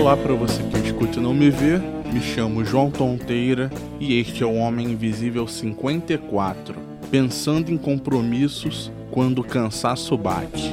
Olá para você que escuta e não me vê, me chamo João Tonteira e este é o Homem Invisível 54, pensando em compromissos quando o cansaço bate.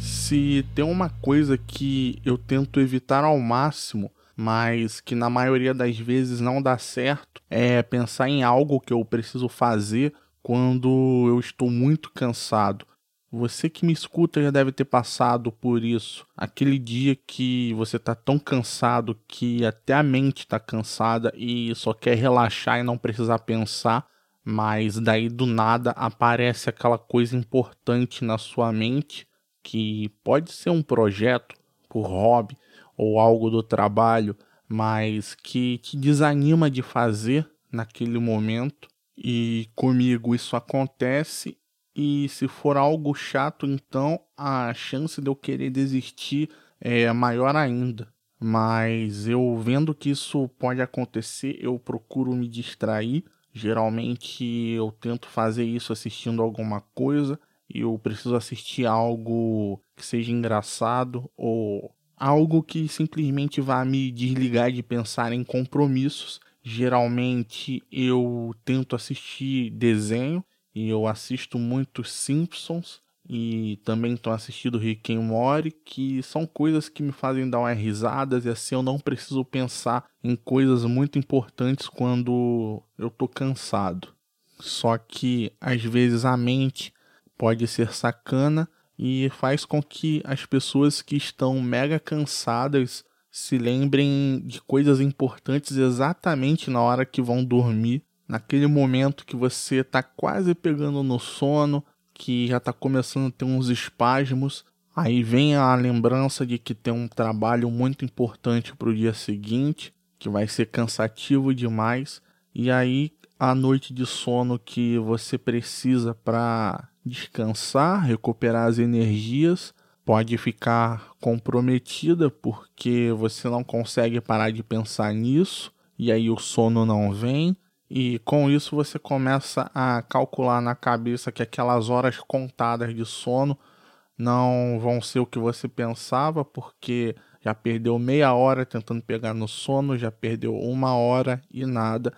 Se tem uma coisa que eu tento evitar ao máximo, mas que na maioria das vezes não dá certo, é pensar em algo que eu preciso fazer quando eu estou muito cansado. Você que me escuta já deve ter passado por isso. Aquele dia que você está tão cansado que até a mente está cansada e só quer relaxar e não precisar pensar, mas daí do nada aparece aquela coisa importante na sua mente que pode ser um projeto por hobby ou algo do trabalho, mas que te desanima de fazer naquele momento e comigo isso acontece, e se for algo chato, então a chance de eu querer desistir é maior ainda. Mas eu vendo que isso pode acontecer, eu procuro me distrair. Geralmente eu tento fazer isso assistindo alguma coisa. Eu preciso assistir algo que seja engraçado ou algo que simplesmente vá me desligar de pensar em compromissos Geralmente eu tento assistir desenho e eu assisto muito Simpsons e também estou assistindo Rick and Morty, que são coisas que me fazem dar umas risadas e assim eu não preciso pensar em coisas muito importantes quando eu tô cansado. Só que às vezes a mente pode ser sacana e faz com que as pessoas que estão mega cansadas se lembrem de coisas importantes exatamente na hora que vão dormir, naquele momento que você está quase pegando no sono, que já está começando a ter uns espasmos. Aí vem a lembrança de que tem um trabalho muito importante para o dia seguinte, que vai ser cansativo demais, e aí a noite de sono que você precisa para descansar, recuperar as energias, pode ficar comprometida porque você não consegue parar de pensar nisso e aí o sono não vem. E com isso você começa a calcular na cabeça que aquelas horas contadas de sono não vão ser o que você pensava, porque já perdeu meia hora tentando pegar no sono, já perdeu uma hora e nada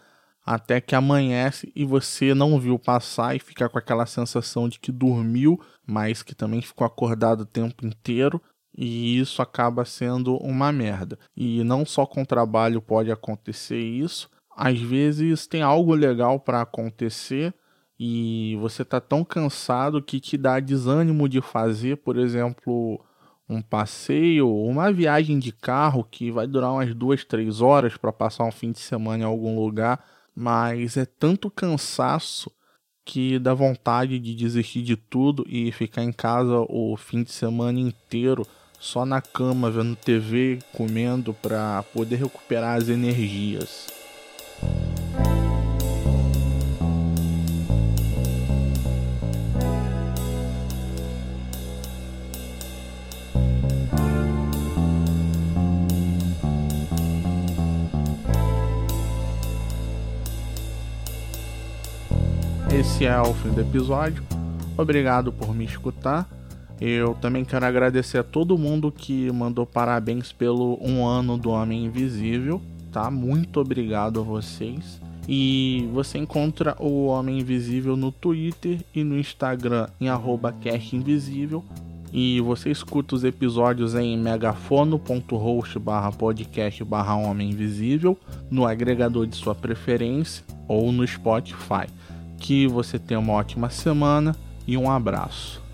até que amanhece e você não viu passar e fica com aquela sensação de que dormiu, mas que também ficou acordado o tempo inteiro. E isso acaba sendo uma merda. E não só com trabalho pode acontecer isso, às vezes tem algo legal para acontecer e você tá tão cansado que te dá desânimo de fazer, por exemplo, um passeio, uma viagem de carro que vai durar umas duas, três horas para passar um fim de semana em algum lugar mas é tanto cansaço que dá vontade de desistir de tudo e ficar em casa o fim de semana inteiro só na cama vendo TV, comendo para poder recuperar as energias. Esse é o fim do episódio. Obrigado por me escutar. Eu também quero agradecer a todo mundo que mandou parabéns pelo um ano do Homem Invisível, tá? Muito obrigado a vocês. E você encontra o Homem Invisível no Twitter e no Instagram em @castinvisível. E você escuta os episódios em megafono.host barra podcast barra Homem Invisível, no agregador de sua preferência ou no Spotify. Que você tenha uma ótima semana e um abraço.